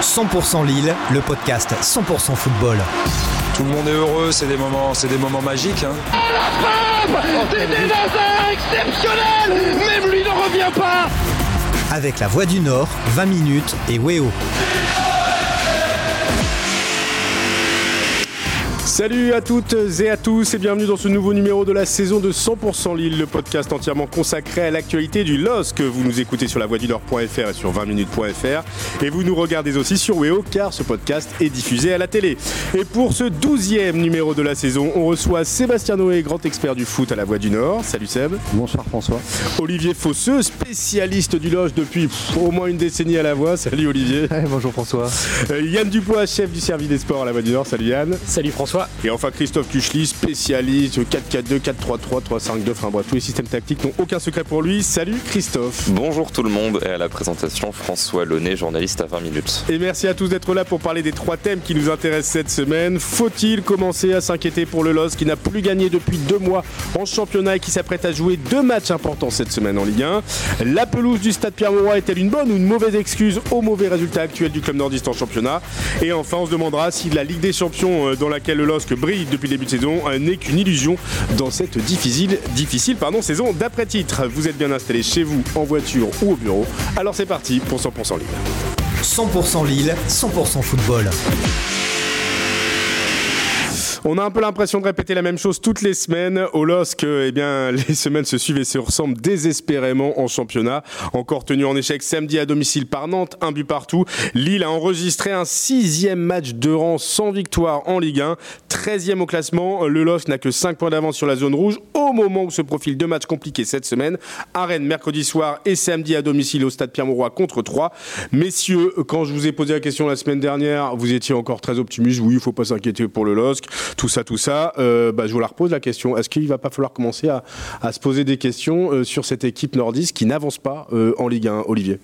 100% Lille, le podcast 100% football. Tout le monde est heureux, c'est des moments, c'est des moments magiques. Hein. La frappe C'était exceptionnel Même lui ne revient pas Avec la Voix du Nord, 20 minutes et Weo. Salut à toutes et à tous et bienvenue dans ce nouveau numéro de la saison de 100% Lille, le podcast entièrement consacré à l'actualité du LOS que vous nous écoutez sur la voie du Nord.fr et sur 20minutes.fr et vous nous regardez aussi sur Weo car ce podcast est diffusé à la télé. Et pour ce douzième numéro de la saison, on reçoit Sébastien Noé, grand expert du foot à la voie du Nord. Salut Seb. Bonsoir François. Olivier Fosseux, spécialiste du Loge depuis au moins une décennie à la voix. Salut Olivier. bonjour François. Euh, Yann Dupois, chef du service des sports à la voie du Nord. Salut Yann. Salut François. Et enfin Christophe Kuchli, spécialiste 4-4-2, 4-3-3, 3-5-2, enfin bref, tous les systèmes tactiques n'ont aucun secret pour lui. Salut Christophe. Bonjour tout le monde et à la présentation François Launay, journaliste à 20 minutes. Et merci à tous d'être là pour parler des trois thèmes qui nous intéressent cette semaine. Faut-il commencer à s'inquiéter pour le LOS qui n'a plus gagné depuis deux mois en championnat et qui s'apprête à jouer deux matchs importants cette semaine en Ligue 1 La pelouse du stade Pierre-Mauroy est-elle une bonne ou une mauvaise excuse au mauvais résultat actuel du club nordiste en championnat? Et enfin, on se demandera si la Ligue des Champions euh, dans laquelle le LOSC brille depuis le début de saison n'est qu'une illusion dans cette difficile, difficile pardon, saison d'après-titre. Vous êtes bien installé chez vous, en voiture ou au bureau. Alors c'est parti pour 100% Lille. 100% Lille, 100% football. On a un peu l'impression de répéter la même chose toutes les semaines. Au LOSC, eh bien, les semaines se suivent et se ressemblent désespérément en championnat. Encore tenu en échec samedi à domicile par Nantes, un but partout. Lille a enregistré un sixième match de rang sans victoire en Ligue 1. 13e au classement. Le LOSC n'a que 5 points d'avance sur la zone rouge au moment où se profilent deux matchs compliqués cette semaine. À mercredi soir et samedi à domicile au stade Pierre-Mauroy contre 3. Messieurs, quand je vous ai posé la question la semaine dernière, vous étiez encore très optimiste. Oui, il ne faut pas s'inquiéter pour le LOSC tout ça, tout ça, euh, bah, je vous la repose la question. Est-ce qu'il va pas falloir commencer à, à se poser des questions euh, sur cette équipe nordiste qui n'avance pas euh, en Ligue 1, Olivier?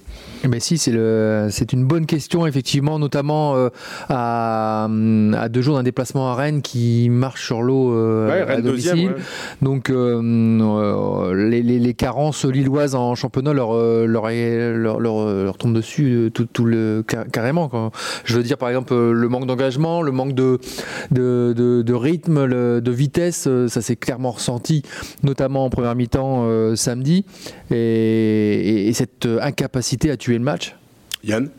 Eh ben si, c'est une bonne question effectivement, notamment à, à, deux jours d'un déplacement à Rennes qui marche sur l'eau ouais, à domicile. Deuxième, ouais. Donc les, les, les, carences lilloises en championnat leur leur, leur, leur, leur tombent dessus tout, tout le carrément. Quoi. Je veux dire par exemple le manque d'engagement, le manque de de, de, de rythme, le, de vitesse, ça s'est clairement ressenti, notamment en première mi-temps samedi, et, et, et cette incapacité à tuer le match? Yann?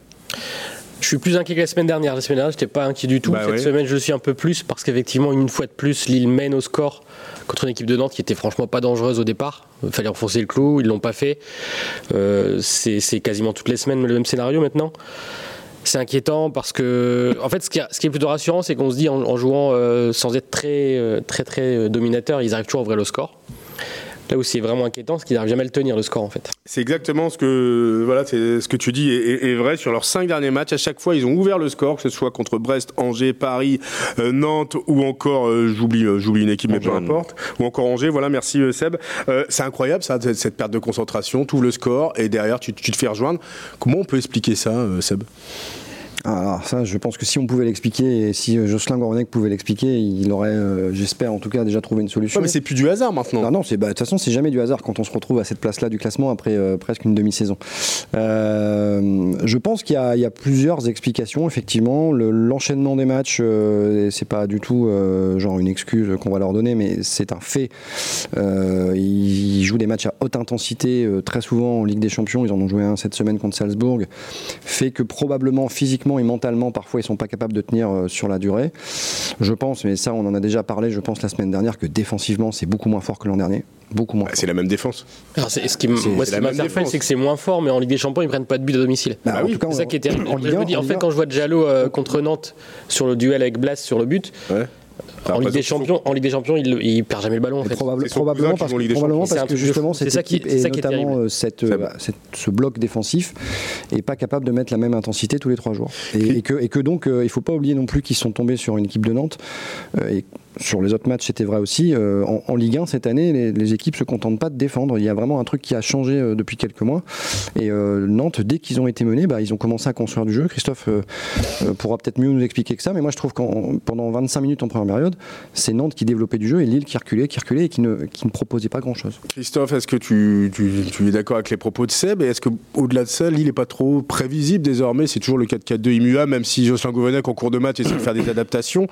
Je suis plus inquiet que la semaine dernière. La semaine dernière, je n'étais pas inquiet du tout. Bah Cette ouais. semaine, je suis un peu plus parce qu'effectivement, une fois de plus, Lille mène au score contre une équipe de Nantes qui était franchement pas dangereuse au départ. Il fallait enfoncer le clou, ils l'ont pas fait. Euh, c'est quasiment toutes les semaines le même scénario maintenant. C'est inquiétant parce que, en fait, ce qui, est plutôt rassurant, c'est qu'on se dit en, jouant euh, sans être très, euh, très, très dominateur, ils arrivent toujours à ouvrir le score. Là où c'est vraiment inquiétant, c'est qu'ils n'arrivent jamais à le tenir le score en fait. C'est exactement ce que voilà, c'est ce que tu dis est, est, est, vrai sur leurs cinq derniers matchs. À chaque fois, ils ont ouvert le score, que ce soit contre Brest, Angers, Paris, euh, Nantes ou encore euh, j'oublie j'oublie une équipe mais peu importe ou encore Angers. Voilà, merci euh, Seb. c'est incroyable ça cette perte de concentration, tout le score et derrière tu, tu, te fais rejoindre. Comment on peut expliquer ça, Seb? Alors ça, je pense que si on pouvait l'expliquer, et si Jocelyn Gourvenec pouvait l'expliquer, il aurait, euh, j'espère en tout cas, déjà trouvé une solution. Ouais, mais c'est plus du hasard maintenant. Non, non, de bah, toute façon, c'est jamais du hasard quand on se retrouve à cette place-là du classement après euh, presque une demi-saison. Euh, je pense qu'il y, y, a plusieurs explications, effectivement. L'enchaînement le, des matchs, euh, c'est pas du tout genre une excuse qu'on va leur donner, mais c'est un fait. ils jouent des matchs à haute intensité très souvent en Ligue des Champions. Ils en ont joué un cette semaine contre Salzbourg. Fait que probablement physiquement et mentalement, parfois, ils sont pas capables de tenir euh, sur la durée. Je pense, mais ça, on en a déjà parlé, je pense, la semaine dernière, que défensivement, c'est beaucoup moins fort que l'an dernier. Beaucoup moins. Bah, c'est la même défense. Alors, ce qui m'interpelle, c'est que c'est moins fort, mais en Ligue des Champions, ils prennent pas de but à domicile. Bah, oui, c'est ça qui est terrible. En, en, en, fait, quand je vois Diallo euh, contre Nantes sur le duel avec Blas sur le but, ouais. En Ligue, des Champions, en Ligue des Champions, il, il perd jamais le ballon. En fait. Probable, probablement parce, que, probablement parce que justement cette ça équipe qui, et ça qui notamment euh, cette, euh, cette, ce bloc défensif est pas capable de mettre la même intensité tous les trois jours. Et, et que, et que donc euh, il faut pas oublier non plus qu'ils sont tombés sur une équipe de Nantes et sur les autres matchs, c'était vrai aussi. euh, en, Ligue 1, cette année, les, les équipes se contentent pas de défendre. Il y a vraiment un truc qui a changé euh, depuis quelques mois. Et euh, Nantes, dès qu'ils ont été menés, bah, ils ont commencé à construire du jeu. Christophe pourra peut-être mieux nous expliquer que ça, mais moi je trouve qu'en pendant 25 minutes en première période, c'est Nantes qui développait du jeu et Lille qui reculait, qui reculait et qui ne, qui ne proposait pas grand-chose. Christophe, est-ce que tu, tu- es d'accord avec les propos de Seb? Et est-ce qu'au-delà de ça, Lille n'est pas trop prévisible désormais? C'est toujours le 4-4-2 immuable, même si Jocelyn Gouvenec, en cours de match, essaie de faire des adaptations.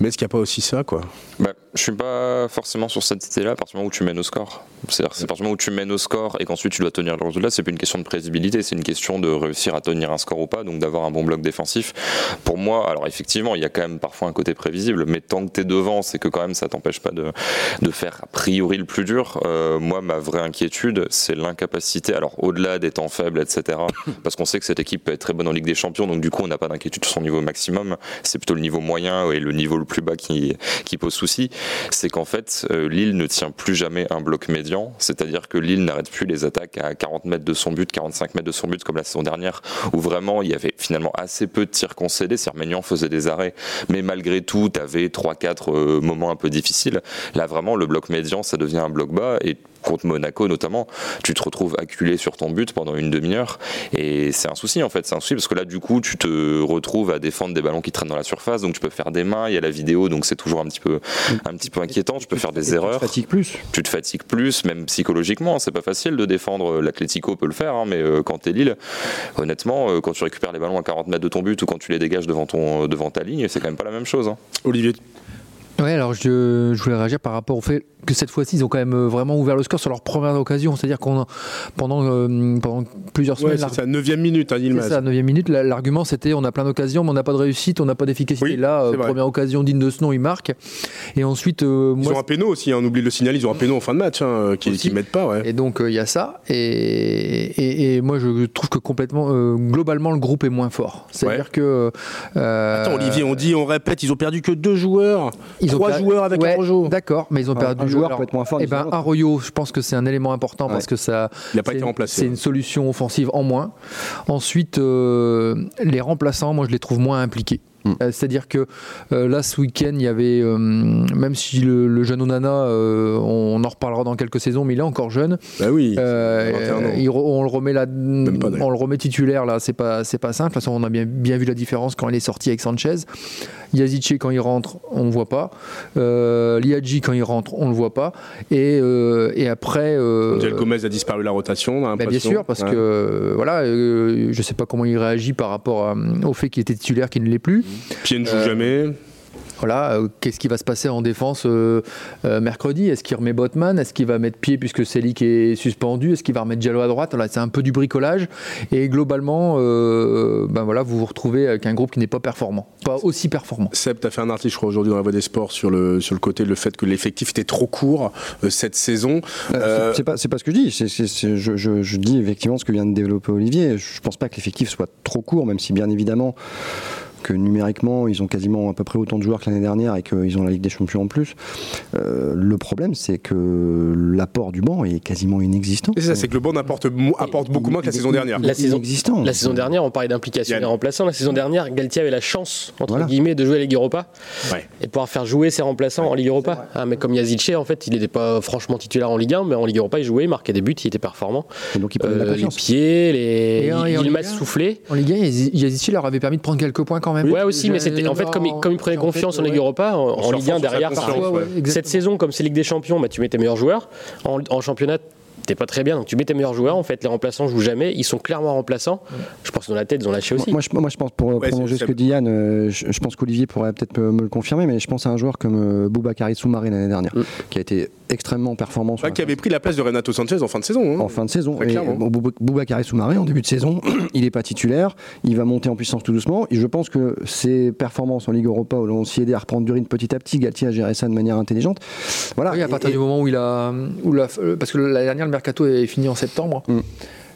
Mais est-ce qu'il n'y a pas aussi ça, quoi? Bah, je suis pas forcément sur cette idée-là à partir du moment où tu mènes au score. C'est-à-dire, c'est à partir du moment où tu mènes au score et qu'ensuite tu dois tenir le résultat, c'est plus une question de prévisibilité, c'est une question de réussir à tenir un score ou pas, donc d'avoir un bon bloc défensif. Pour moi, alors effectivement, il y a quand même parfois un côté prévisible, mais tant que tu es devant, c'est que quand même ça t'empêche pas de, de faire a priori le plus dur. Euh, moi, ma vraie inquiétude, c'est l'incapacité, alors au-delà des temps faibles, etc., parce qu'on sait que cette équipe peut être très bonne en Ligue des Champions, donc du coup, on n'a pas d'inquiétude sur son niveau maximum, c'est plutôt le niveau moyen et le niveau le plus bas qui, qui pose souci. C'est qu'en fait, euh, Lille ne tient plus jamais un bloc médian, c'est-à-dire que Lille n'arrête plus les attaques à 40 mètres de son but, 45 mètres de son but, comme la saison dernière, où vraiment il y avait finalement assez peu de tirs concédés. Sermagnan faisait des arrêts, mais malgré tout, tu avais 3-4 euh, moments un peu difficiles. Là, vraiment, le bloc médian, ça devient un bloc bas. Et contre Monaco notamment, tu te retrouves acculé sur ton but pendant une demi-heure et c'est un souci en fait, c'est un souci parce que là du coup tu te retrouves à défendre des ballons qui traînent dans la surface donc tu peux faire des mains, il y a la vidéo donc c'est toujours un petit peu un petit peu inquiétant, tu peux faire des Et erreurs Tu te fatigues plus. tu te fatigues plus, même psychologiquement. C'est pas facile de défendre. L'Atlético peut le faire, hein, mais euh, quand t'es Lille, honnêtement, euh, quand tu récupères les ballons à 40 mètres de ton but ou quand tu les dégages devant, ton, devant ta ligne, c'est quand même pas la même chose. hein. Olivier Ouais, alors je, je voulais réagir par rapport au fait que cette fois-ci, ils ont quand même euh, vraiment ouvert le score sur leur première occasion. C'est-à-dire qu'on pendant, euh, pendant plusieurs Ouais, semaines, c'est ça, 9 minute, hein, C'est ça, 9 minute. la- L'argument, c'était on a plein d'occasions, mais on n'a pas de réussite, on n'a pas d'efficacité. Oui, Là, euh, première occasion digne de ce nom, il marque. Et ensuite, euh, Ils moi, ont un péno aussi, hein, on oublie de le signaler, ils ont un péno en fin de match, hein, qui ne mettent pas. Ouais. Et donc il y a ça. Et, et, et moi je trouve que complètement, globalement, le groupe est moins fort. C'est-à-dire Ouais. que. Attends, Olivier, on dit, on répète, ils ont perdu que deux joueurs. ils trois joueurs avec ouais, un. D'accord, mais ils ont Un- perdu. un joueur alors, peut être moins fort, Eh disons ben, l'autre. Arroyo, je pense que c'est un élément important parce que ça. Il n'a pas c'est- été remplacé. C'est une solution offensive en moins. Ensuite, euh, les remplaçants, moi, je les trouve moins impliqués. Mm. Euh, C'est-à-dire que euh, là, ce week-end, il y avait, euh, même si le, le jeune Onana, euh, on en reparlera dans quelques saisons, mais il est encore jeune. Bah oui. 21 ans. il re- on le remet là, on le remet titulaire là, c'est pas c'est pas simple. De toute façon, on a bien bien vu la différence quand il est sorti avec Sanchez. Yazice quand il rentre, on le voit pas. Liadji quand il rentre, on le voit pas. Et et après. Angel Gomez a disparu de la rotation, bah, bien sûr, parce Ouais. que voilà, je sais pas comment il réagit par rapport à- au fait qu'il était titulaire, qu'il ne l'est plus. Pied ne joue Euh, jamais. Voilà, euh, qu'est-ce qui va se passer en défense euh, euh, mercredi? Est-ce qu'il remet Botman? Est-ce qu'il va mettre pied puisque Selic est suspendu? Est-ce qu'il va remettre Diallo à droite? Voilà, C'est un peu du bricolage. Et globalement, euh, ben voilà, vous vous retrouvez avec un groupe qui n'est pas performant, pas aussi performant. Seb, tu as fait un article, je crois, aujourd'hui dans la Voix des Sports sur le, sur le côté, le fait que l'effectif était trop court euh, cette saison. Euh, Euh, c'est- pas, c'est pas ce que je dis. Je, je- je dis effectivement ce que vient de développer Olivier. Je pense pas que l'effectif soit trop court, même si bien évidemment que numériquement ils ont quasiment à peu près autant de joueurs que l'année dernière et qu'ils ont la Ligue des Champions en plus. Euh, le problème, c'est que l'apport du banc est quasiment inexistant. C'est ça, c'est que le banc apporte, beaucoup moins que la Il saison dernière. il La saison- inexistant. La saison dernière, on parlait d'implication des remplaçants. La saison dernière, Galtier avait la chance, entre Voilà. guillemets, de jouer à Ligue Europa Ouais. et de pouvoir faire jouer ses remplaçants en Ligue Europa. Ah, mais comme Yazice, en fait, il n'était pas franchement titulaire en Ligue 1, mais en Ligue Europa, il jouait, il marquait des buts, il était performant. Et donc il de la Euh, les pieds, les. Et en- et en il m'a Ligue 1, soufflé. En Ligue 1, Yazici leur avait permis de prendre quelques points quand même. Ouais, aussi, mais c'était en fait comme il, comme il prenait confiance en Ligue Europa, en, Ligue 1 sur sa derrière, parfois. Cette saison, comme c'est Ligue des Champions, bah, tu mets tes meilleurs joueurs. En, en championnat, t'es pas très bien, donc tu mets tes meilleurs joueurs. En fait, les remplaçants jouent jamais. Ils sont clairement remplaçants. Je pense que dans la tête, ils ont lâché aussi. Moi, je, moi, je pense, pour Ouais, prolonger ce que dit Yann, euh, je, je pense qu'Olivier pourrait peut-être me, me le confirmer, mais je pense à un joueur comme euh, Boubakary Soumaré l'année dernière, Mm. qui a été extrêmement performant la qui avait pris la place de Renato Sanchez en fin de saison. hein. en fin de saison. Très Et, Boubacar Soumaré, en début de saison, il n'est pas titulaire, il va monter en puissance tout doucement. Et je pense que ses performances en Ligue Europa, où l'on s'y aidé à reprendre du rythme petit à petit, Galtier a géré ça de manière intelligente. Voilà. Oui, à partir et- du moment où il a, où la- parce que l'année dernière le mercato est fini en septembre. Mm.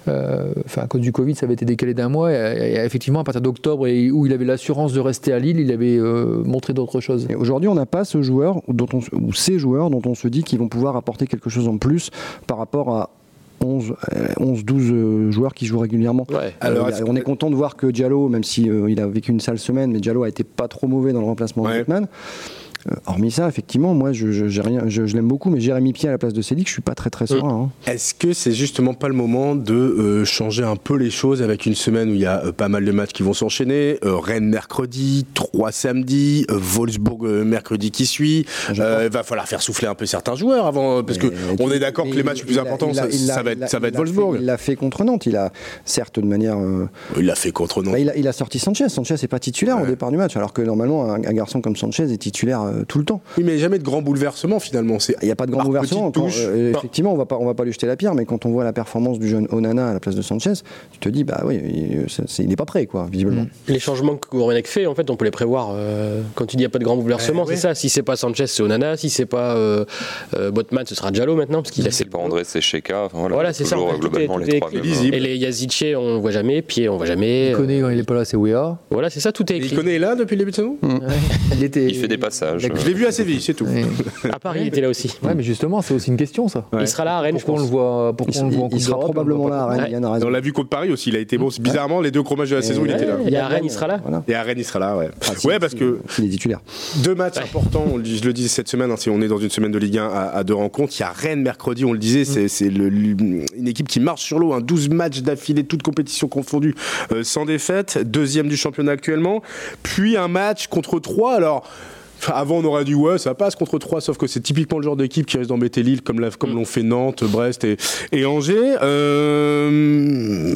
Euh, Enfin, à cause du Covid, ça avait été décalé d'un mois. Et, et effectivement, à partir d'octobre, et où il avait l'assurance de rester à Lille, il avait euh, montré d'autres choses. Et Aujourd'hui, on n'a pas ce joueur dont on, ou ces joueurs dont on se dit qu'ils vont pouvoir apporter quelque chose en plus par rapport à 11, euh, 11 12 euh, joueurs qui jouent régulièrement. Ouais. Alors, Euh, est-ce on est content de voir que Diallo, même si euh, il a vécu une sale semaine, mais Diallo a été pas trop mauvais dans le remplacement Ouais. de Griezmann. Euh, hormis ça, effectivement, moi, je, rien, je, je l'aime beaucoup, mais Jérémy Pied à la place de Cédric, je suis pas très très serein. hein. Est-ce que c'est justement pas le moment de euh, changer un peu les choses avec une semaine où il y a euh, pas mal de matchs qui vont s'enchaîner euh, Rennes mercredi, 3 samedi, euh, Wolfsburg euh, mercredi qui suit. Euh, Il va falloir faire souffler un peu certains joueurs avant, parce que Mais- on est d'accord que les matchs les plus importants, ça, va être, ça va être il a fait- Wolfsburg. Il l'a fait contre Nantes. Il a, certes, de manière. euh, Il l'a fait contre Nantes. bah, il, a, il a sorti Sanchez. Sanchez n'est pas titulaire au départ du match, alors que normalement, un, un garçon comme Sanchez est titulaire euh, tout le temps. Oui, mais jamais de grand bouleversement finalement. Il n'y a pas de grand bouleversement. Quand, euh, effectivement, on va pas, on va pas lui jeter la pierre, mais quand on voit la performance du jeune Onana à la place de Sanchez, tu te dis, bah oui, il, il n'est pas prêt, quoi, visiblement. Les changements que Gourvenec fait, en fait, on peut les prévoir. euh, quand tu dis il n'y a pas de grand bouleversement, ouais. c'est ça. Si c'est pas Sanchez, c'est Onana. Si c'est pas euh, euh, Botman, ce sera Diallo maintenant, parce qu'il a C'est pas André, c'est Sheka. Enfin, voilà, Voilà, c'est ça, en fait, globalement est- les trois lisible. Et les Yazice, on voit jamais. Pied, on voit jamais. Il connaît quand il est pas là, c'est Wea. Voilà, c'est ça, tout est Il écrit. connaît là depuis le début de saison? Il était. Il fait des passages. Je l'ai vu à Séville, c'est tout. À Paris, il était là aussi. Ouais, mais justement, c'est aussi une question, ça. Il sera là à Rennes, je on pense. le voit, pourquoi Il, on le voit en il sera d'Europe, probablement on le voit là à Rennes, Ouais. Yann a raison. On l'a vu contre Paris aussi, il a été bon. Bizarrement, les deux gros matchs de la saison, il était là. Et à Rennes, il sera là. Voilà. Et à Rennes, il sera là, ouais. Ah, si, ouais, si, parce que Il est titulaire. deux matchs importants, on le dit- je le disais cette semaine, hein, si on est dans une semaine de Ligue 1 à, à deux rencontres, il y a Rennes mercredi, on le disait, c'est, c'est le- une équipe qui marche sur l'eau, hein, 12 matchs d'affilée, toutes compétitions confondues, euh, sans défaite, deuxième du championnat actuellement, puis un match contre 3, alors... Avant, on aurait dit ouais, ça passe contre 3, sauf que c'est typiquement le genre d'équipe qui risque d'embêter Lille, comme, comme l'ont fait Nantes, Brest et, et Angers. Euh...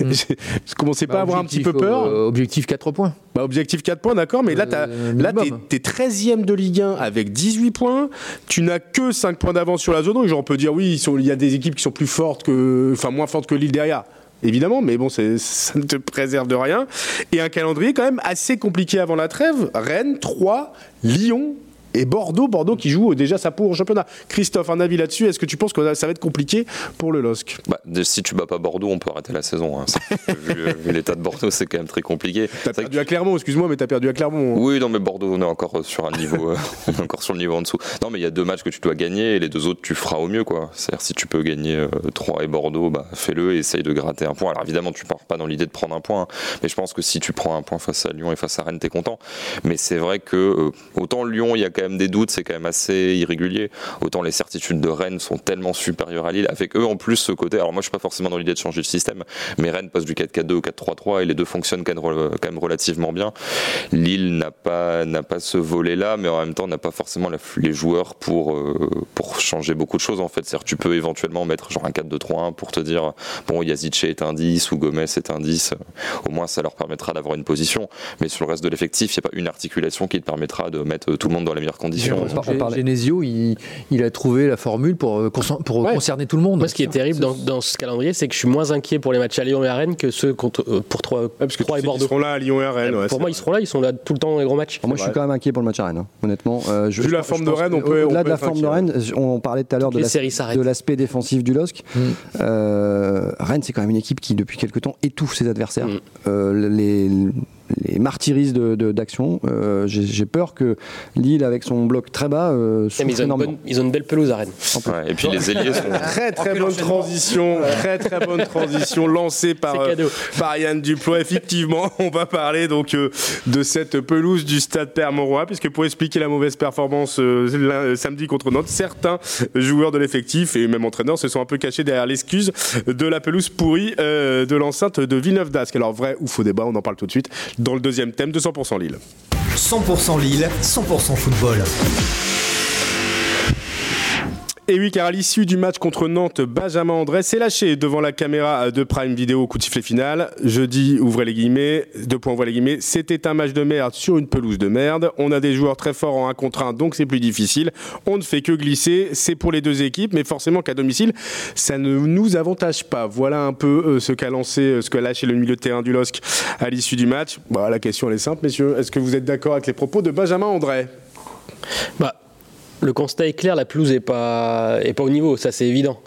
je commençais pas à avoir un petit peu Objectif, peur. euh, objectif 4 points. Bah, objectif 4 points, d'accord, mais là, Euh, là t'es, minimum. t'es 13e de Ligue 1 avec 18 points. Tu n'as que 5 points d'avance sur la zone. Donc, on peut dire, oui, il y a des équipes qui sont plus fortes que. Enfin, moins fortes que Lille derrière. Évidemment, mais bon, ça ne te préserve de rien. Et un calendrier quand même assez compliqué avant la trêve. Rennes, 3, Lyon et Bordeaux. Bordeaux qui joue déjà sa peau au championnat. Christophe, un avis là-dessus Est-ce que tu penses que ça va être compliqué pour le LOSC Bah, si tu bats pas Bordeaux, on peut arrêter la saison. hein. vu vu l'état de Bordeaux, c'est quand même très compliqué. T'as que perdu à Clermont, excuse-moi, mais t'as perdu à Clermont. hein. Oui, non, mais Bordeaux, on est encore sur un niveau, euh, on est encore sur le niveau en dessous. Non, mais il y a deux matchs que tu dois gagner et les deux autres, tu feras au mieux, quoi. C'est-à-dire, si tu peux gagner euh, 3 et Bordeaux, bah, fais-le et essaye de gratter un point. Alors, évidemment, tu pars pas dans l'idée de prendre un point, hein, mais je pense que si tu prends un point face à Lyon et face à Rennes, t'es content. Mais c'est vrai que, euh, autant Lyon, il y a quand même des doutes, c'est quand même assez irrégulier. Autant les certitudes de Rennes sont tellement supérieures à Lille, avec eux en plus ce côté. Alors, moi, je suis pas forcément dans l'idée de changer le système, mais Rennes passe du 4-4-2 au 4-3-3 et les deux fonctionnent quand même, même relativement bien. Lille n'a pas n'a pas ce volet-là, mais en même temps n'a pas forcément la- les joueurs pour euh, pour changer beaucoup de choses en fait. C'est-à-dire tu peux éventuellement mettre genre un 4-2-3-1 pour te dire bon Yazice est un 10 ou Gomez est un 10. Au moins ça leur permettra d'avoir une position. Mais sur le reste de l'effectif, il n'y a pas une articulation qui te permettra de mettre tout le monde dans les meilleures conditions. Genesio, il, il a trouvé la formule pour, euh, concer- pour Ouais. concerner tout le monde. Moi, ce qui est terrible dans, dans ce calendrier, c'est que je suis moins inquiet pour les matchs à Lyon et à Rennes que ceux contre, euh, pour 3, Ouais, parce que et Bordeaux. seront là à Lyon et à Rennes. ouais, pour moi, vrai. ils seront là, ils sont là tout le temps dans les gros matchs. Moi, je suis quand même inquiet pour le match à Rennes, hein, honnêtement. Euh, je- Vu je- la forme de Rennes, on peut- Au-delà de la forme de. Rennes, on parlait tout à l'heure de les l'aspect défensif du LOSC. Euh, Rennes, c'est quand même une équipe qui, depuis quelque temps, étouffe ses adversaires. Mm. Les, les martyrise de- de- d'action. Euh, J'ai peur que Lille, avec son bloc très bas, euh, mais ils, ont une énormément. bonne, ils ont une belle pelouse à Rennes. Ouais, et puis les ailiers sont. Très très bonne transition, très très bonne transition lancée par, euh, par Yann Duplois. Effectivement, on va parler donc euh, de cette pelouse du stade Père-Mauroy, puisque pour expliquer la mauvaise performance euh, samedi contre Nantes, certains joueurs de l'effectif et même entraîneurs se sont un peu cachés derrière l'excuse de la pelouse pourrie euh, de l'enceinte de Villeneuve d'Ascq. Alors vrai ou faux débat, on en parle tout de suite dans le deuxième thème de 100% Lille. 100% Lille, 100% football. Et oui, car à l'issue du match contre Nantes, Benjamin André s'est lâché devant la caméra de Prime Video au coup de sifflet final. Jeudi, ouvrez les guillemets, deux points, ouvrez les guillemets, c'était un match de merde sur une pelouse de merde. On a des joueurs très forts en 1 contre 1, donc c'est plus difficile. On ne fait que glisser, c'est pour les deux équipes, mais forcément qu'à domicile, ça ne nous avantage pas. Voilà un peu euh, ce qu'a lancé, euh, ce qu'a lâché le milieu de terrain du LOSC à l'issue du match. Bah, la question elle est simple, messieurs. Est-ce que vous êtes d'accord avec les propos de Benjamin André? Bah, le constat est clair, la pelouse est pas, est pas au niveau, ça c'est évident.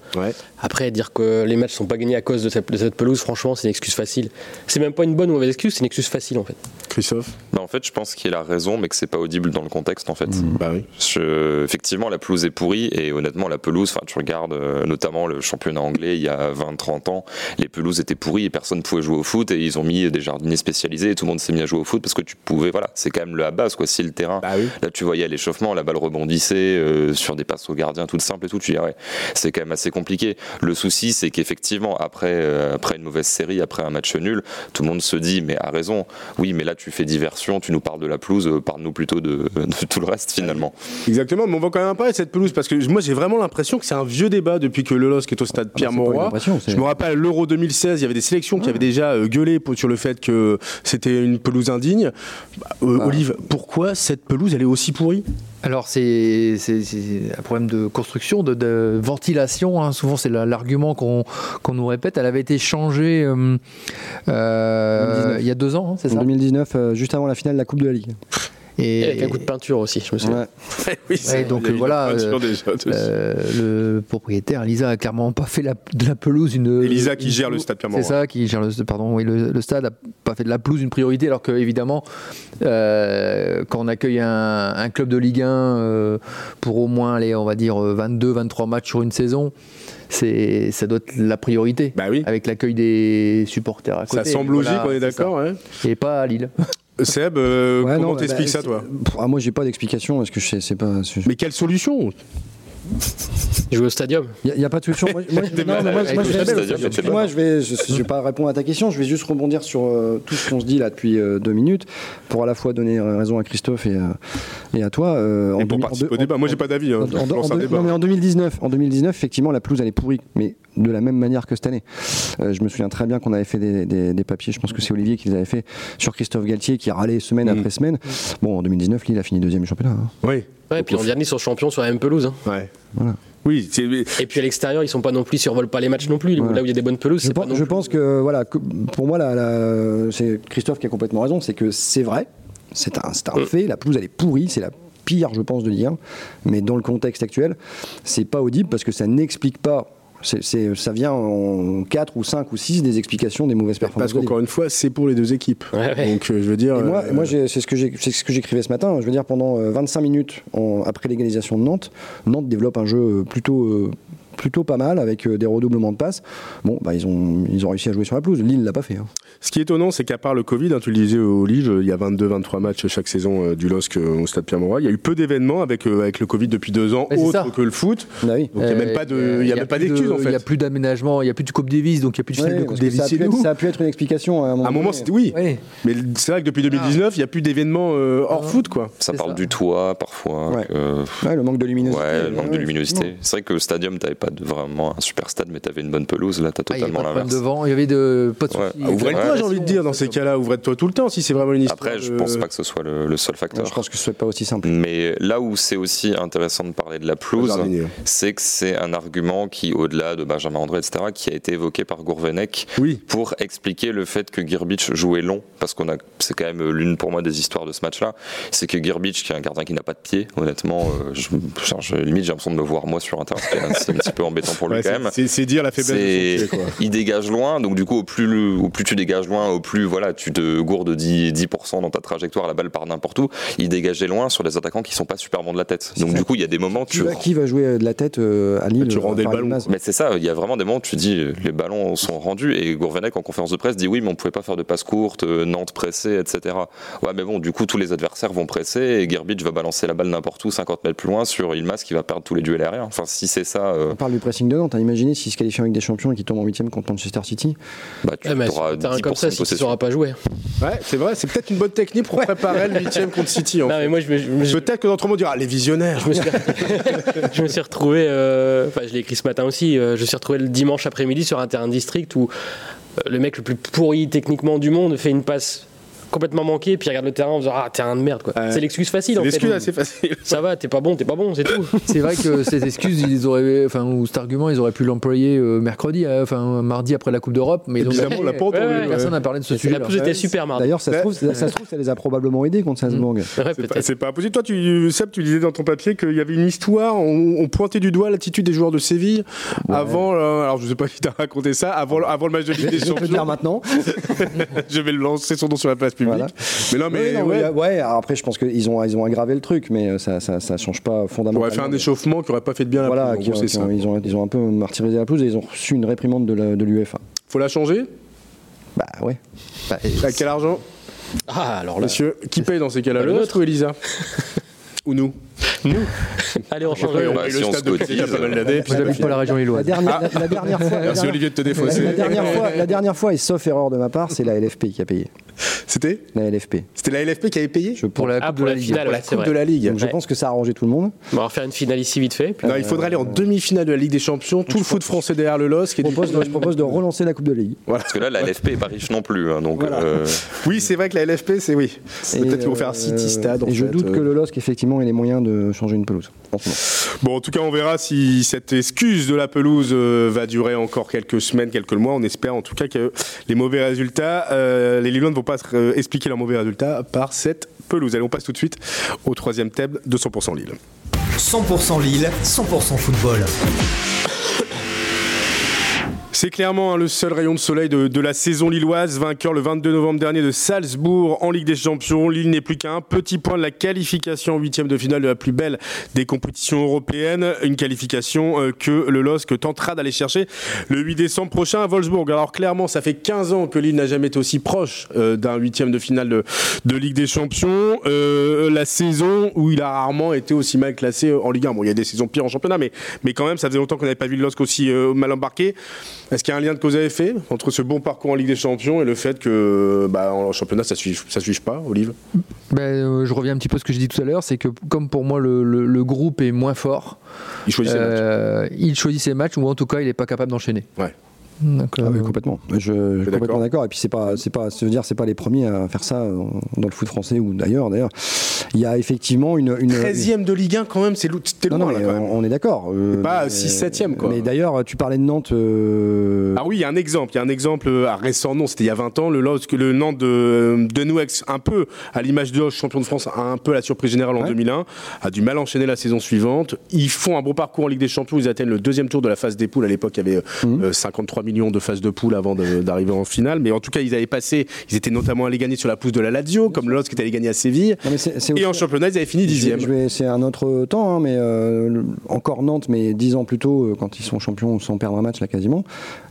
Après, dire que les matchs sont pas gagnés à cause de cette, de cette pelouse, franchement, c'est une excuse facile. C'est même pas une bonne ou mauvaise excuse, c'est une excuse facile en fait. Christophe? Bah, en fait, je pense qu'il a raison, mais que c'est pas audible dans le contexte en fait. Bah oui. Je- effectivement, la pelouse est pourrie et honnêtement, la pelouse, enfin, tu regardes euh, notamment le championnat anglais il y a 20-30 ans, les pelouses étaient pourries et personne pouvait jouer au foot et ils ont mis des jardiniers spécialisés et tout le monde s'est mis à jouer au foot parce que tu pouvais, voilà, c'est quand même le à base quoi. Si le terrain, Bah oui. là tu voyais à l'échauffement, la balle rebondissait euh, sur des passes au gardien toutes simples et tout, tu dirais, c'est quand même assez compliqué. Le souci, c'est qu'effectivement, après, euh, après une mauvaise série, après un match nul, tout le monde se dit, mais a raison, oui, mais là tu fais diversion, tu nous parles de la pelouse, euh, parle-nous plutôt de, de tout le reste finalement. Exactement, mais on va quand même parler de cette pelouse parce que moi j'ai vraiment l'impression que c'est un vieux débat depuis que le LOSC est au stade Pierre pas une Mauroy. c'est- Je me rappelle l'Euro 2016, il y avait des sélections qui avaient déjà euh, gueulé pour- sur le fait que c'était une pelouse indigne. Bah, euh, Olive, pourquoi cette pelouse elle est aussi pourrie? Alors c'est un problème de construction, de, de ventilation. hein. Souvent c'est la- l'argument qu'on nous répète. Elle avait été changée euh, euh, 2019. il y a deux ans, hein, c'est En ça 2019, euh, juste avant la finale de la Coupe de la Ligue. Et avec un coup de peinture aussi, je me souviens. Ouais. Oui, Ouais, donc, voilà, peinture euh, déjà. Euh, le propriétaire, Elisa, a clairement pas fait la- de la pelouse une. Elisa qui une- gère le stade Pierre C'est ça, qui gère le, pardon, oui, le, le stade a pas fait de la pelouse une priorité, alors que évidemment, euh, quand on accueille un, un club de Ligue 1 euh, pour au moins, on va dire 22, 23 matchs sur une saison, c'est ça doit être la priorité. Bah oui. Avec l'accueil des supporters à côté. Ça semble Voilà, logique, on est d'accord. ouais. Et pas à Lille. Seb, euh, Ouais, comment t'expliques bah, ça toi? Ah, Moi, j'ai pas d'explication parce que je sais, pas. Mais quelle solution? Jouer au stadium? Il n'y a, pas de solution. Moi, moi, je- non, mais moi, moi, je vais- je je, pas répondre à ta question. Je vais juste rebondir sur euh, tout ce qu'on se dit là depuis euh, deux minutes pour à la fois donner raison à Christophe et, à- et à toi. euh, Et en pour en participer au débat, en- moi j'ai pas d'avis. hein. en- en- en non, mais en 2019, en 2019, effectivement, la pelouse elle est pourrie, mais de la même manière que cette année. Euh, je me souviens très bien qu'on avait fait des, des- des papiers. Je pense que c'est Olivier qui les avait fait sur Christophe Galtier, qui râlait semaine Mm. après semaine. Bon, en 2019, Lille a fini deuxième du championnat. hein. Oui. Ouais, et puis l'an dernier, ils sont champions sur la même pelouse. hein. Ouais. Voilà. Oui, Et puis à l'extérieur, ils sont pas non plus, ils survolent pas les matchs non plus. Voilà. Là où il y a des bonnes pelouses, Je, pas pense, non je plus- pense que voilà, que pour moi, la- la- c'est Christophe qui a complètement raison, c'est que c'est vrai, c'est un, c'est un Mm. fait, la pelouse elle est pourrie, c'est la pire, je pense, de Ligue 1, mais dans le contexte actuel, c'est pas audible parce que ça n'explique pas. C'est- ça vient en 4 ou 5 ou 6 des explications des mauvaises performances. Parce qu'encore une fois, c'est pour les deux équipes. Ouais, ouais. Donc euh, je veux dire. Et moi, euh, moi c'est ce que j'écrivais ce matin. Je veux dire, pendant euh, 25 minutes en- après l'égalisation de Nantes, Nantes développe un jeu euh, plutôt, euh, plutôt pas mal avec euh, des redoublements de passes. Bon, bah, ils, ont, ils ont réussi à jouer sur la pelouse. Lille l'a pas fait. hein. Ce qui est étonnant, c'est qu'à part le Covid, hein, tu le disais au Lige, il y a 22-23 matchs chaque saison euh, du LOSC euh, au stade Pierre-Mauroy. Il y a eu peu d'événements avec, euh, avec le Covid depuis deux ans, Ouais, c'est autre que le foot. Bah oui. Donc il n'y a même pas de- il y a même pas plus de- d'excuse en Il n'y a fait. plus d'aménagement, il n'y a plus de Coupe Davis, donc il n'y a plus de finale Ouais, de Coupe Davis ça, a chez pu être, nous. ça a pu être une explication à un moment. À un moment, c'était oui. Ouais. Mais c'est vrai que depuis 2019, il n'y a plus d'événements euh, hors Ah. foot, quoi. Ça parle ça. du toit parfois. Ouais. que- Ouais, le manque de luminosité. Ouais, le manque de luminosité. C'est vrai que le stadium, t'avais pas de- vraiment un super stade, mais t'avais une bonne pelouse. Là, t'as Ah, il y avait totalement pas l'inverse. devant, il y avait de, pas de Ouais. soucis. Ah, Ouvrez-le toi, Ouais. j'ai envie de dire, dans ces cas-là. Ouvre-toi tout le temps, si c'est vraiment une histoire. Après, je de- pense pas que ce soit le, le seul Ouais, facteur. je pense que ce n'est pas aussi simple. Mais là où c'est aussi intéressant de parler de la pelouse, c'est que c'est un argument qui, au-delà de Benjamin André, etc., qui a été évoqué par Gourvenec Oui. pour expliquer le fait que Girbich jouait long, parce qu'on a, c'est quand même l'une pour moi des histoires de ce match-là, c'est que Girbich, qui est un gardien qui n'a pas de pied, honnêtement, euh, je, je- je- limite j'ai l'impression de me voir moi sur c'est un petit peu embêtant pour lui Ouais, quand c'est- même. c'est dire la faiblesse de C'est- son pied, quoi. il dégage loin, donc du coup, au plus, le- au plus tu dégages loin, au plus voilà, tu te gourdes 10%, 10% dans ta trajectoire, la balle part n'importe où. Il dégageait loin sur des attaquants qui sont pas super bons de la tête. Donc du coup, il y a des moments Qui tu va, qui va jouer de la tête euh, à Lille Tu euh, rendais le ballon, mais c'est ça, il y a vraiment des moments où tu dis euh, les ballons sont rendus et Gourvenec en conférence de presse dit oui mais on pouvait pas faire de passe courte, euh, Nantes pressé, etc. Ouais mais bon du coup tous les adversaires vont presser et Gerbich va balancer la balle n'importe où 50 mètres plus loin sur Ilmas qui va perdre tous les duels aériens. Enfin si c'est ça, euh, On parle du pressing de Nantes. hein. Imaginez s'il se qualifie avec des champions et qu'il tombe en 8 contre Manchester City. bah tu Ouais, mais auras un terrain 10% comme ça, de si tu ne sauras pas jouer. Ouais, c'est vrai, c'est peut-être une bonne technique pour préparer le 8 contre City. en Non, fait. mais moi, je je Peut-être que notre monde dira les visionnaires. me suis, je me suis retrouvé, euh, enfin, je l'ai écrit ce matin aussi, euh, je me suis retrouvé le dimanche après-midi sur un terrain de district où euh, le mec le plus pourri techniquement du monde fait une passe complètement manqué, puis ils regardent le terrain en disant Ah, terrain de merde, quoi. Ouais. C'est l'excuse facile, en fait. L'excuse assez facile. Ça va, t'es pas bon, t'es pas bon, c'est tout. C'est vrai que ces excuses, ils auraient, enfin, ou cet argument, ils auraient pu l'employer euh, mercredi, euh, enfin mardi après la Coupe d'Europe, mais ils ont l'a. Ouais. Personne n'a parlé de ce La sujet. pelouse était super mardi. D'ailleurs, ça, se Ouais. trouve, ça, ça se trouve, ça les a probablement aidés contre Salzbourg. Ouais, C'est pas, peut-être. c'est pas impossible. Toi, tu, Seb, tu disais dans ton papier qu'il y avait une histoire, on, on pointait du doigt l'attitude des joueurs de Séville avant, euh, alors je sais pas qui t'a raconté ça, avant, avant le match de Je Ligue des je vais le dire Champions. maintenant. je vais le lancer son nom sur la place publique. Voilà. Mais non, mais Ouais, non, ouais, mais, ouais, après, je pense qu'ils ont, ils ont aggravé le truc, mais ça, ça, ça change pas on fondamentalement. aurait fait un échauffement qui aurait pas fait de bien à la Voilà, pelouse, ont- ils, ont, ils ont un peu martyrisé la pelouse et ils ont reçu une réprimande de la- de l'UEFA. Faut la changer? Bah ouais. Bah, et- À quel argent? Ah, alors là. Monsieur, qui paye dans ces cas-là? Bah, le nôtre. ou Elisa? Ou nous? Allez, on change. Ouais, on Bah, si le on stade se depuis cotise, déjà pas mal d'années. Vous n'habitez pas la région la lilloise. dernière, la, la dernière fois, la Merci dernière- Olivier de te la, défausser. la dernière fois, la dernière fois, et sauf erreur de ma part, c'est la LFP qui a payé. C'était La LFP. C'était la LFP qui avait payé Je Pour la Ah, Coupe pour de la la Ligue. finale, Pour la Coupe de la Ligue. Donc je Ouais. pense que ça a arrangé tout le monde. On va faire une finale ici vite fait. puis- Non, il faudrait aller en demi-finale de la Ligue des Champions, tout le foot français derrière le LOSC. Je propose, de, je propose de relancer la Coupe de Ligue. Parce que là, la LFP est pas riche non plus. hein, donc, Voilà. euh, Oui, c'est vrai que la LFP, c'est oui. Peut-être qu'ils vont faire un euh, City Stade. Et je doute euh. que le LOSC, effectivement, ait les moyens de changer une pelouse. Bon, en tout cas, on verra si cette excuse de la pelouse euh, va durer encore quelques semaines, quelques mois. On espère en tout cas que les mauvais résultats, euh, les Lillois ne vont pas euh, expliquer leurs mauvais résultats par cette pelouse. Allez, on passe tout de suite au troisième thème de 100% Lille. 100% Lille, 100% football. C'est clairement hein, le seul rayon de soleil de, la saison lilloise, vainqueur le 22 novembre dernier de Salzbourg en Ligue des Champions. Lille n'est plus qu'à un petit point de la qualification en huitième de finale de la plus belle des compétitions européennes, une qualification euh, que le LOSC tentera d'aller chercher le 8 décembre prochain à Wolfsburg. Alors clairement, ça fait 15 ans que Lille n'a jamais été aussi proche euh, d'un huitième de finale de, Ligue des Champions. Euh, la saison où il a rarement été aussi mal classé en Ligue 1. Bon, il y a des saisons pires en championnat, mais, mais quand même, ça faisait longtemps qu'on n'avait pas vu le LOSC aussi mal embarqué. Est-ce qu'il y a un lien de cause à effet entre ce bon parcours en Ligue des Champions et le fait que bah, en championnat ça ne suive, ça suive pas, Olive? Ben, euh, je reviens un petit peu à ce que j'ai dit tout à l'heure, c'est que comme pour moi le, le- le groupe est moins fort, Il choisit ses matchs. euh, il choisit ses matchs ou en tout cas il n'est pas capable d'enchaîner. Ouais. Donc, Ah oui, euh, complètement. Je, je suis complètement d'accord? Et puis c'est pas, c'est pas, se dire, c'est pas les premiers à faire ça dans le foot français ou d'ailleurs. D'ailleurs, il y a effectivement une, une 13e de Ligue 1 quand même, c'est c'était Non, loin non, là, mais quand même. on, est d'accord. euh, pas mais- 6, 7e, quoi. Mais d'ailleurs, tu parlais de Nantes. euh, Ah oui, il y a un exemple. Il y a un exemple euh, à récent, non, c'était il y a 20 ans. Le LOSC, le Nantes de, de Nouex, un peu à l'image de Hoche, champion de France, a un peu la surprise générale en Ouais. 2001, a du mal à enchaîner la saison suivante. Ils font un bon parcours en Ligue des Champions. Ils atteignent le deuxième tour de la phase des poules. À l'époque, il y avait euh, Mhm. euh, 53 millions de phases de poules avant d'arriver en finale. Mais en tout cas, ils avaient passé. Ils étaient notamment allés gagner sur la pousse de la Lazio, comme le LOSC était allé gagner à Séville. non, mais Et en championnat, ils avaient fini dixième. C'est un autre temps, hein, mais euh, le- encore Nantes, mais dix ans plus tôt, euh, quand ils sont champions sans perdre un match là quasiment.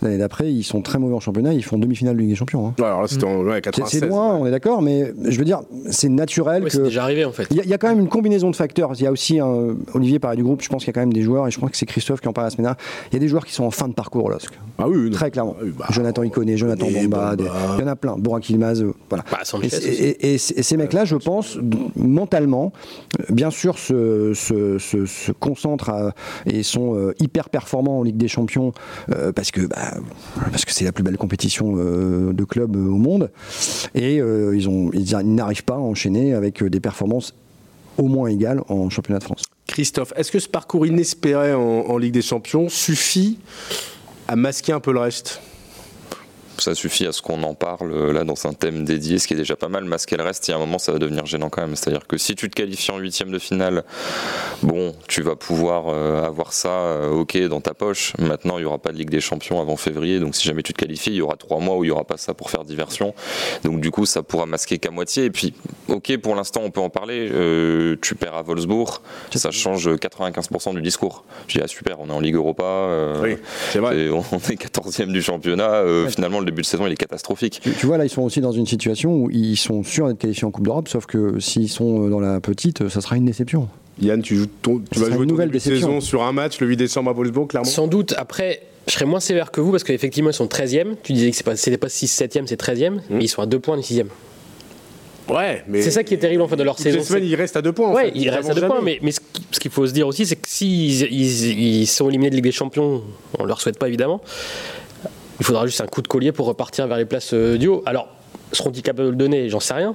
L'année d'après, ils sont très mauvais en championnat, ils font demi-finale de Ligue des Champions. hein. Ouais, alors là, c'était en ouais, C'est 96. c'est loin, on est d'accord, mais je veux dire, c'est naturel Ouais, que. c'est déjà arrivé en fait. Il y, a- il y a quand même une combinaison de facteurs. Il y a aussi, un, Olivier parlait du groupe, je pense qu'il y a quand même des joueurs, et je crois que c'est Christophe qui en parle la semaine dernière, il y a des joueurs qui sont en fin de parcours au LOSC. Ah oui, oui, non. Très clairement. Ah oui, bah, Jonathan Iconé, Jonathan Iconé, Bamba. des- il y en a plein. Borak Ilmaz, euh, voilà. Bah, Et, aussi. et- et- et ces mecs-là, je pense, mentalement, euh, bien sûr, se, se- se- se concentrent et sont euh, hyper performants en Ligue des Champions euh, parce que bah, parce que c'est la plus belle compétition euh, de club au monde. Et ils n'arrivent pas à enchaîner avec des performances au moins égales en championnat de France. Christophe, est-ce que ce parcours inespéré en Ligue des Champions suffit à masquer un peu le reste? Ça suffit à ce qu'on en parle euh, là dans un thème dédié, ce qui est déjà pas mal. Masquer le reste, il y a un moment, ça va devenir gênant quand même. C'est-à-dire que si tu te qualifies en huitième de finale, bon, tu vas pouvoir euh, avoir ça, euh, ok, dans ta poche. Maintenant, il y aura pas de Ligue des Champions avant février, donc si jamais tu te qualifies, il y aura trois mois où il y aura pas ça pour faire diversion. Donc du coup, ça pourra masquer qu'à moitié. Et puis, ok, pour l'instant, on peut en parler. Euh, tu perds à Wolfsburg, ça change 95% du discours. Je dis ah super, on est en Ligue Europa. euh, c'est vrai. et on est 14e du championnat. euh, Finalement, le début de saison, il est catastrophique. Tu, tu vois, là, ils sont aussi dans une situation où ils sont sûrs d'être qualifiés en Coupe d'Europe, sauf que s'ils sont euh, dans la petite, ça sera une déception. Yann, tu, joues ton- tu vas jouer une ton nouvelle déception. saison sur un match le 8 décembre à Wolfsburg, clairement Sans doute. Après, je serais moins sévère que vous parce qu'effectivement, ils sont 13e. Tu disais que pas- c'était pas 6 7e, c'est 13e. Mais ils sont à 2 points du 6e. Ouais, mais. C'est ça qui est terrible en fait de leur saison. semaines, c'est- il reste à deux points. en Ouais, fait. il reste à deux points, mais, mais ce qui- ce qu'il faut se dire aussi, c'est que s'ils ils, ils sont éliminés de Ligue des Champions, on leur souhaite pas évidemment, il faudra juste un coup de collier pour repartir vers les places euh, du haut. Alors, seront-ils capables de le donner? J'en sais rien.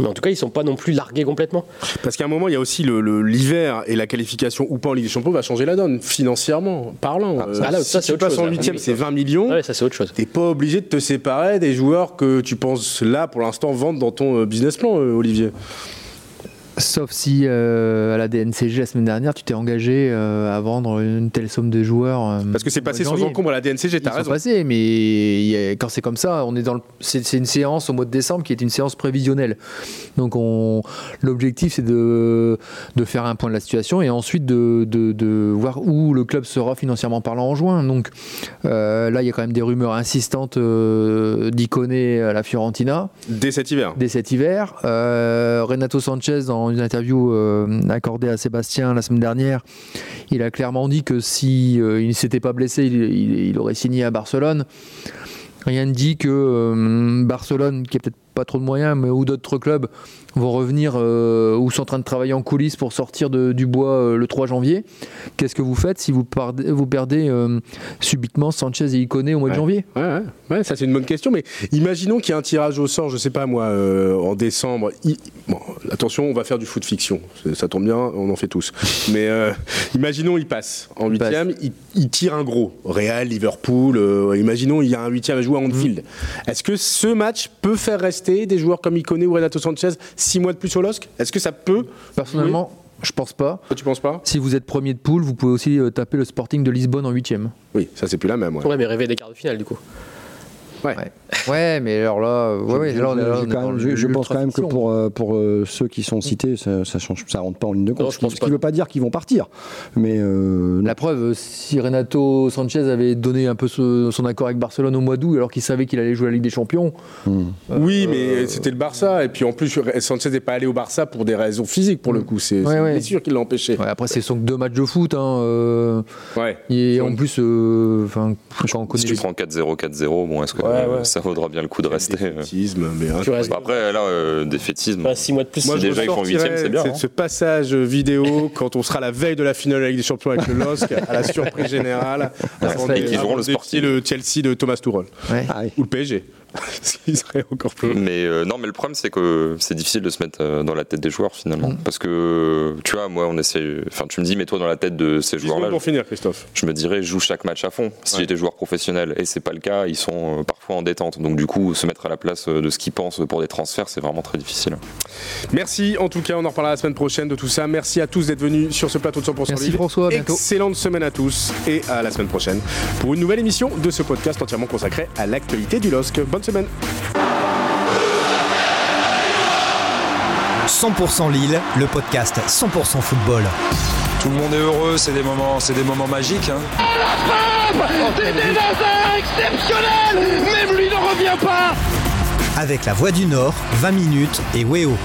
Mais en tout cas, ils sont pas non plus largués complètement. Parce qu'à un moment, il y a aussi le- le- l'hiver et la qualification ou pas en Ligue des Champions va changer la donne, financièrement parlant. Ah, Euh, ça, là, si ça, tu passes en huitième, c'est 20 millions. Ouais, ça c'est autre chose. T'es pas obligé de te séparer des joueurs que tu penses là, pour l'instant, vendre dans ton euh, business plan, euh, Olivier. Sauf si euh, à la DNCG la semaine dernière, tu t'es engagé euh, à vendre une telle somme de joueurs. euh, Parce que c'est passé sans encombre à la DNCG, t'as raison. mais il y a- quand c'est comme ça, on est dans c'est, c'est une séance au mois de décembre qui est une séance prévisionnelle. Donc on, l'objectif c'est de, de faire un point de la situation et ensuite de, de, de voir où le club sera financièrement parlant en juin. Donc là il y a quand même des rumeurs insistantes d'Iconé à la Fiorentina Dès cet hiver. dès cet hiver. Renato Sanchez, dans une interview euh, accordée à Sébastien la semaine dernière, il a clairement dit que si euh, il ne s'était pas blessé, il aurait signé à Barcelone. Rien ne dit que euh, Barcelone, qui a peut-être pas trop de moyens, mais ou d'autres clubs vont revenir euh, ou sont en train de travailler en coulisses pour sortir de- du bois euh, le 3 janvier. Qu'est-ce que vous faites si vous, perdez euh, subitement Sanchez et Iconé au mois de janvier? Ouais, ouais, ouais, ça c'est une bonne question, mais imaginons qu'il y a un tirage au sort, je sais pas moi, en décembre. I- Bon, attention, on va faire du foot fiction, ça tombe bien, on en fait tous. Mais imaginons il passe en huitième, il, il tire un gros. Real, Liverpool, imaginons il y a un huitième à jouer à Anfield. Mm. Est-ce que ce match peut faire rester des joueurs comme Iconé ou Renato Sanchez six mois de plus au LOSC Est-ce que ça peut Personnellement, je pense pas. Toi, Tu penses pas? Si vous êtes premier de poule, vous pouvez aussi euh, taper le Sporting de Lisbonne en huitième. Oui, ça c'est plus la même. ouais. Ouais, mais rêver des quarts de finale du coup. Ouais. Ouais, mais alors là, euh, ouais, Je- là, là, même- pense quand même que pour, euh, pour euh, ceux qui sont cités, ça, ça change, ça rentre pas en ligne de compte. Non, je ce qui, pense ce qui pas. veut pas dire qu'ils vont partir, mais euh, La preuve, si Renato Sanchez avait donné un peu ce- son accord avec Barcelone au mois d'août, alors qu'il savait qu'il allait jouer la Ligue des Champions, hmm. Oui, mais c'était le Barça. Et puis en plus, Sanchez n'est pas allé au Barça pour des raisons physiques, pour le coup. C'est Ouais, c'est ouais. une blessure qui l'a empêché. ouais, après c'est sont que deux matchs de foot. Hein, euh, Ouais. et en plus, euh, enfin, quand on connaît Si tu prends 4-0, 4-0, bon, est-ce que Ouais, euh, ouais. ça vaudra bien le coup de rester euh Défaitisme, mais hein. Tu restes. Bah Après, là, euh, défaitisme. Bah, 6 mois de plus. Moi, déjà, ils font ressortirais huitième, c'est bien, hein. ce passage vidéo quand on sera la veille de la finale de la Ligue des Champions avec le LOSC, à la surprise générale. avant Et qu'ils joueront avant le Sporting. le Chelsea de Thomas Tuchel. Ou le PSG. Ce qui serait encore plus. Mais euh, non, mais le problème c'est que c'est difficile de se mettre euh, dans la tête des joueurs finalement, Mm. parce que tu vois, moi on essaie, enfin tu me dis mets-toi dans la tête de ces 10 secondes joueurs-là. pour finir, Christophe. Je me dirais joue chaque match à fond. Si Ouais. j'étais joueur professionnel et c'est pas le cas, ils sont euh, parfois en détente. Donc du coup, se mettre à la place de ce qu'ils pensent pour des transferts, c'est vraiment très difficile. Merci. En tout cas, on en reparlera la semaine prochaine de tout ça. Merci à tous d'être venus sur ce plateau de 100% Merci Lille. François, à bientôt. Excellente semaine à tous et à la semaine prochaine pour une nouvelle émission de ce podcast entièrement consacré à l'actualité du LOSC. Bonne semaine. 100% Lille, le podcast 100% football. Tout le monde est heureux, c'est des moments, c'est des moments magiques. hein. C'est des Hazard exceptionnel Même lui ne revient pas Avec la Voix du Nord, 20 minutes et Weo.